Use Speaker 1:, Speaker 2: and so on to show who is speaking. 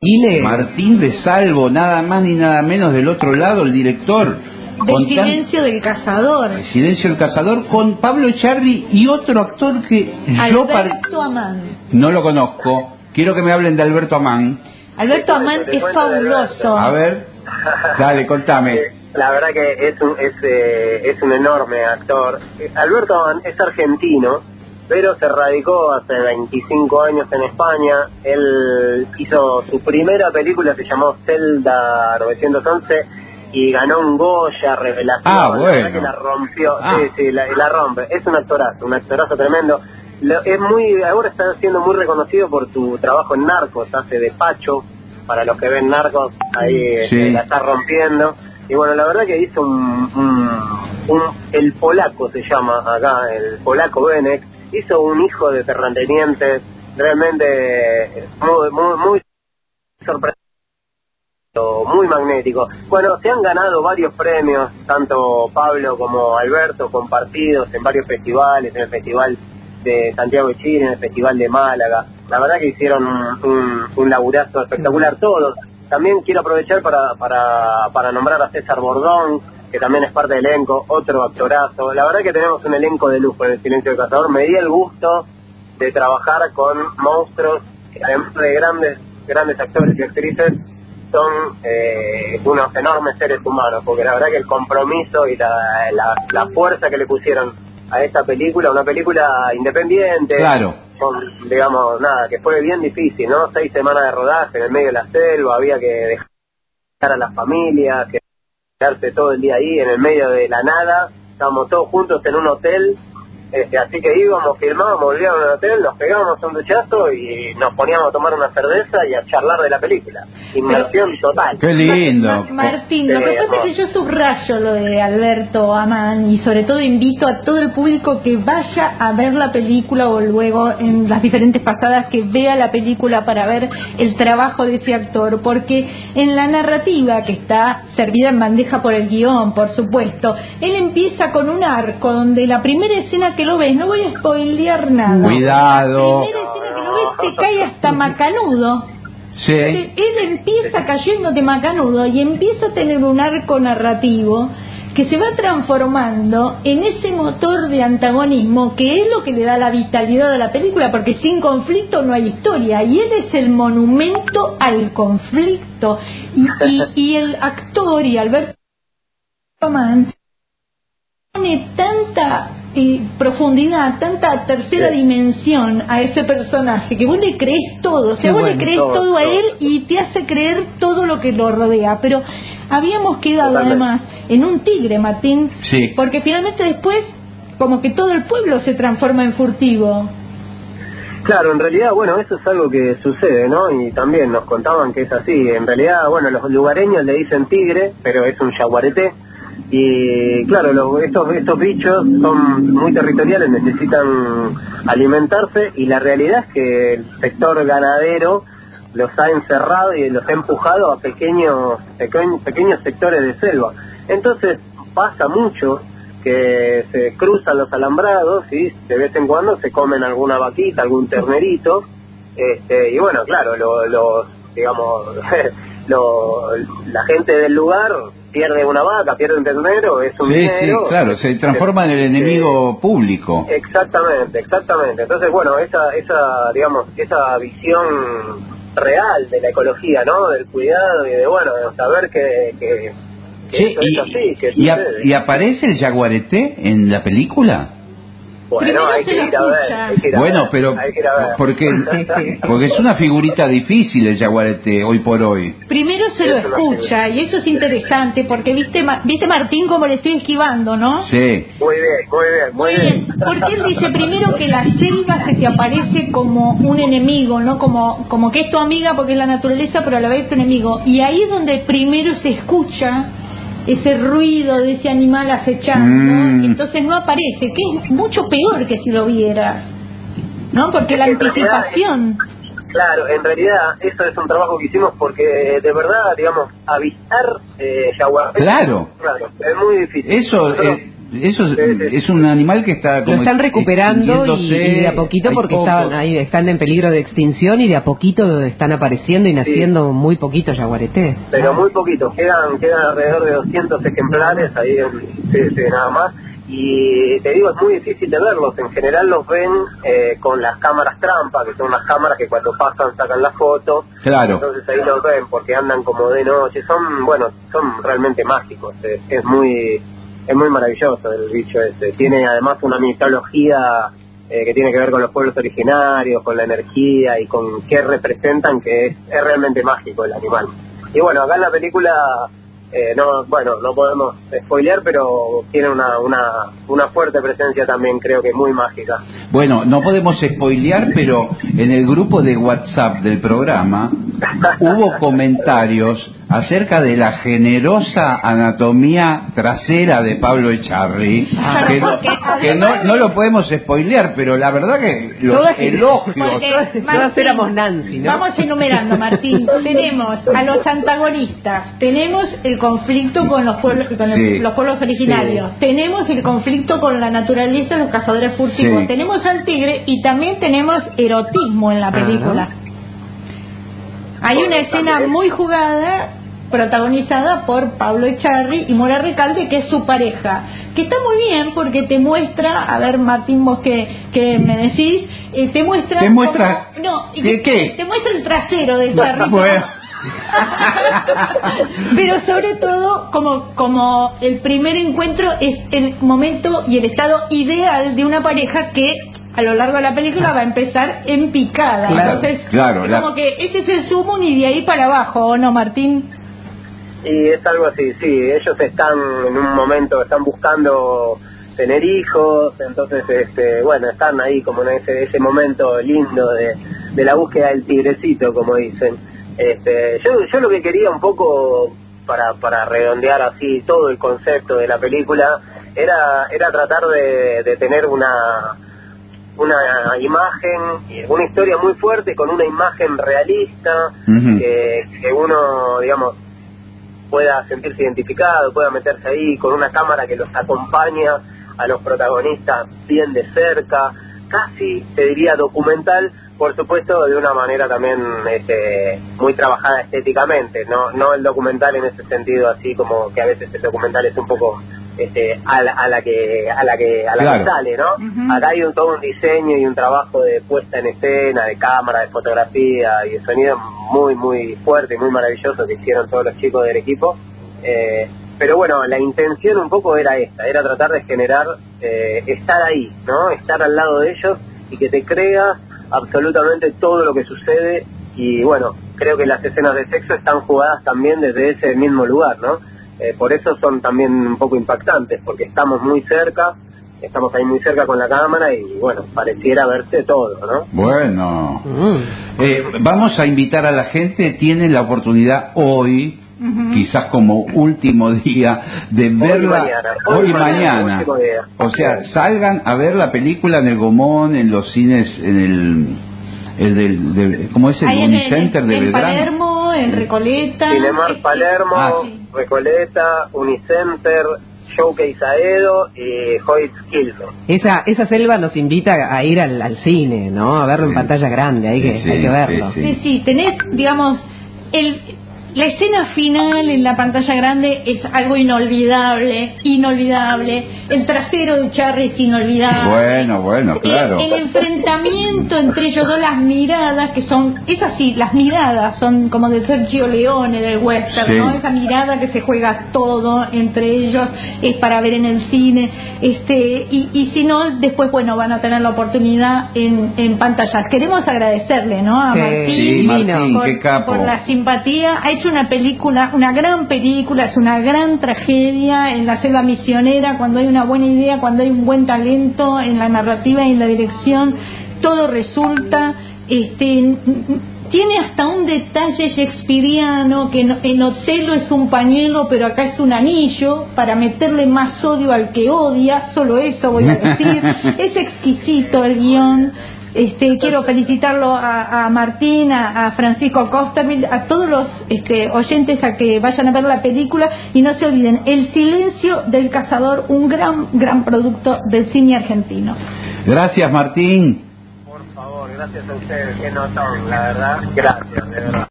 Speaker 1: Ile Martín de Salvo, nada más ni nada menos del otro lado, el director.
Speaker 2: De Silencio del Cazador.
Speaker 1: Silencio del Cazador con Pablo Charri y otro actor que
Speaker 2: yo Alberto Amán.
Speaker 1: No lo conozco. Quiero que me hablen de Alberto Amán.
Speaker 2: Alberto Amán es fabuloso.
Speaker 1: A ver, dale, contame.
Speaker 3: La verdad que es un, es, eh, es un enorme actor. Alberto Amán es argentino pero se radicó hace 25 años en España. Él hizo su primera película, se llamó Zelda 911 y ganó un Goya, revelación.
Speaker 1: Ah, bueno.
Speaker 3: que la rompió,
Speaker 1: ah.
Speaker 3: sí, sí, la, la, rompe. Es un actorazo, un actorazo tremendo. es muy, ahora está siendo muy reconocido por su trabajo en Narcos, hace de Pacho, para los que ven Narcos, ahí este, la está rompiendo. Y bueno, la verdad que hizo un, un, el polaco se llama acá, el polaco Benek, hizo un hijo de terratenientes realmente muy, muy, muy sorprendente, muy magnético. Bueno, se han ganado varios premios, tanto Pablo como Alberto, compartidos en varios festivales, en el Festival de Santiago de Chile, en el Festival de Málaga. La verdad que hicieron un, un, laburazo espectacular todos. También quiero aprovechar para, para, para nombrar a César Bordón, que también es parte del elenco, otro actorazo. La verdad que tenemos un elenco de lujo en El Silencio del Cazador. Me di el gusto de trabajar con monstruos que además de grandes, grandes actores y actrices, son eh, unos enormes seres humanos, porque la verdad que el compromiso y la, la, fuerza que le pusieron a esta película, una película independiente,
Speaker 1: claro.
Speaker 3: con, digamos, nada, que fue bien difícil, ¿no? Seis semanas de rodaje en el medio de la selva, había que dejar a las familias, que quedarse todo el día ahí en el medio de la nada, estábamos todos juntos en un hotel este, así que íbamos, filmábamos, volvíamos al hotel, nos pegábamos un duchazo y nos poníamos a tomar una cerveza y a charlar de la película. Inmersión total.
Speaker 1: Qué lindo.
Speaker 2: Martín, lo que pasa es que yo subrayo lo de Alberto Amán y sobre todo invito a todo el público que vaya a ver la película o luego en las diferentes pasadas que vea la película para ver el trabajo de ese actor, porque en la narrativa que está servida en bandeja por el guion, por supuesto, él empieza con un arco donde la primera escena que lo ves, no voy a spoilear nada.
Speaker 1: Cuidado.
Speaker 2: La primera escena que lo ves te cae hasta macanudo.
Speaker 1: Sí.
Speaker 2: Él, empieza cayendo de macanudo y empieza a tener un arco narrativo que se va transformando en ese motor de antagonismo que es lo que le da la vitalidad a la película, porque sin conflicto no hay historia, y él es el monumento al conflicto. Y, y, el actor y Alberto Román pone tanta profundidad, tanta tercera dimensión a ese personaje que vos le crees todo, o sea, vos le crees todo, a él y te hace creer todo lo que lo rodea. Pero habíamos quedado además en un tigre, Martín, porque finalmente después como que todo el pueblo se transforma en furtivo.
Speaker 3: Claro, en realidad, bueno, eso es algo que sucede, ¿no? Y también nos contaban que es así. En realidad, bueno, los lugareños le dicen tigre, pero es un yaguareté y claro, estos, estos bichos son muy territoriales, necesitan alimentarse y la realidad es que el sector ganadero los ha encerrado y los ha empujado a pequeños, pequeños, sectores de selva. Entonces pasa mucho que se cruzan los alambrados y de vez en cuando se comen alguna vaquita, algún ternerito, este, y bueno, claro, los, digamos, la gente del lugar pierde una vaca, pierde un ternero, es un
Speaker 1: sí, Sí, claro, se transforma en el enemigo público.
Speaker 3: Exactamente, exactamente. Entonces, bueno, esa, esa, digamos, esa visión real de la ecología, ¿no? Del cuidado y de, bueno, de saber que... que,
Speaker 1: sí, y, así, que y, ¿Y aparece el jaguarete en la película?
Speaker 3: Bueno, hay que, ir a ver,
Speaker 1: bueno, pero porque porque es una figurita difícil el jaguarete hoy por hoy.
Speaker 2: Primero se lo escucha y eso es interesante porque viste viste Martín como le estoy esquivando, ¿no?
Speaker 1: Sí.
Speaker 3: Muy bien, muy bien, muy bien.
Speaker 2: Porque él dice primero que la selva se te aparece como un enemigo, ¿no? Como como que es tu amiga porque es la naturaleza, pero a la vez es tu enemigo. Y ahí es donde primero se escucha ese ruido de ese animal acechando, mm. entonces no aparece, que es mucho peor que si lo vieras, ¿no? Porque la anticipación...
Speaker 3: claro, en realidad eso es un trabajo que hicimos porque de verdad, digamos, avistar eh,
Speaker 1: Claro.
Speaker 3: Claro, es muy difícil.
Speaker 1: Eso, eh, Eso es, un animal que está
Speaker 4: lo están recuperando y, de a poquito porque estaban ahí están en peligro de extinción y de a poquito están apareciendo y naciendo muy poquitos jaguaretés.
Speaker 3: Pero muy poquitos, quedan quedan alrededor de 200 ejemplares ahí en, nada más y te digo, es muy difícil de verlos. En general los ven eh, con las cámaras trampa, que son las cámaras que cuando pasan sacan la foto.
Speaker 1: Claro.
Speaker 3: Entonces ahí los ven porque andan como de noche. Son, bueno, son realmente mágicos. Es, muy es muy maravilloso el bicho ese. Tiene además una mitología eh, que tiene que ver con los pueblos originarios, con la energía y con qué representan, que es, es realmente mágico el animal. Y bueno, acá en la película eh, no, bueno, no podemos spoilear, pero tiene una, una, una fuerte presencia también, creo que muy mágica.
Speaker 1: Bueno, no podemos spoilear, pero en el grupo de WhatsApp del programa hubo comentarios acerca de la generosa anatomía trasera de Pablo Echarri, que, no, no, lo podemos spoilear, pero la verdad que los elogios...
Speaker 4: Todas éramos Nancy,
Speaker 2: Vamos enumerando, Martín. tenemos a los antagonistas, tenemos el conflicto con los pueblos, con los pueblos originarios, tenemos el conflicto con la naturaleza, los cazadores furtivos, tenemos al tigre y también tenemos erotismo en la película. Hay una escena muy jugada protagonizada por Pablo Echarri y Mora Recalde, que es su pareja, que está muy bien porque te muestra, a ver Martín, vos que, que me decís, eh, te muestra...
Speaker 1: ¿Te muestra?
Speaker 2: no,
Speaker 1: qué?
Speaker 2: Te muestra el trasero de Echarri. Pero sobre todo, como, como el primer encuentro es el momento y el estado ideal de una pareja que a lo largo de la película va a empezar en picada. Entonces,
Speaker 1: claro,
Speaker 2: como que ese es el sumo y de ahí para abajo, ¿o no, Martín?
Speaker 3: Y es algo así, sí, ellos están en un momento, están buscando tener hijos, entonces, este, bueno, están ahí como en ese, ese momento lindo de, de la búsqueda del tigrecito, como dicen. Este, yo, yo lo que quería un poco para, para redondear así todo el concepto de la película era, era tratar de, de tener una, una imagen, una historia muy fuerte con una imagen realista, que, que uno, digamos, pueda sentirse identificado, pueda meterse ahí con una cámara que los acompaña a los protagonistas bien de cerca, casi te diría documental, por supuesto de una manera también este, muy trabajada estéticamente, no no el documental en ese sentido así como que a veces el documental es un poco este, a, la, a la que a la que a la que sale, ¿no? Acá hay un, todo un diseño y un trabajo de puesta en escena, de cámara, de fotografía y de sonido muy muy fuerte y muy maravilloso que hicieron todos los chicos del equipo. Eh, pero bueno, la intención un poco era esta, era tratar de generar eh, estar ahí, ¿no? Estar al lado de ellos y que te creas absolutamente todo lo que sucede y bueno, creo que las escenas de sexo están jugadas también desde ese mismo lugar, ¿no? Eh, por eso son también un poco impactantes, porque estamos muy cerca, estamos ahí muy cerca con la cámara y bueno, pareciera verse todo, ¿no?
Speaker 1: Bueno, mm. eh, vamos a invitar a la gente, tienen la oportunidad hoy, quizás como último día, de verla hoy, mañana. O sea, salgan a ver la película en el Gomón, en los cines, en el el del, ¿cómo es el Unicenter de
Speaker 2: en Palermo, en Recoleta.
Speaker 3: Cinemar Palermo, ah, Recoleta, Unicenter, Showcase Aedo y Hoyt Kilson.
Speaker 4: Esa, esa selva nos invita a ir al, al cine, ¿no? A verlo en pantalla grande, hay que, hay que verlo.
Speaker 2: Sí, sí, tenés, digamos, el, la escena final en la pantalla grande es algo inolvidable, inolvidable. El trasero de Charlie es inolvidable.
Speaker 1: Bueno, bueno, claro.
Speaker 2: El, enfrentamiento entre ellos dos, las miradas, que son, es así, las miradas son como de Sergio Leone del western, ¿no? Esa mirada que se juega todo entre ellos, es para ver en el cine. este Y, y si no, después, bueno, van a tener la oportunidad en, en pantalla. Queremos agradecerle, ¿no? A
Speaker 1: Martín,
Speaker 2: por, por la simpatía hecho una película, una gran película, es una gran tragedia en la selva misionera, cuando hay una buena idea, cuando hay un buen talento en la narrativa y en la dirección, todo resulta, este, tiene hasta un detalle shakespeariano que en Otelo es un pañuelo, pero acá es un anillo para meterle más odio al que odia, solo eso voy a decir. es exquisito el guion Este, quiero felicitarlo a, Martín, a, Francisco Costa, a todos los este, oyentes a que vayan a ver la película y no se olviden, El silencio del cazador, un gran, gran producto del cine argentino.
Speaker 1: Gracias, Martín.
Speaker 3: Por favor, gracias a ustedes, que no son, la verdad. Gracias, de verdad.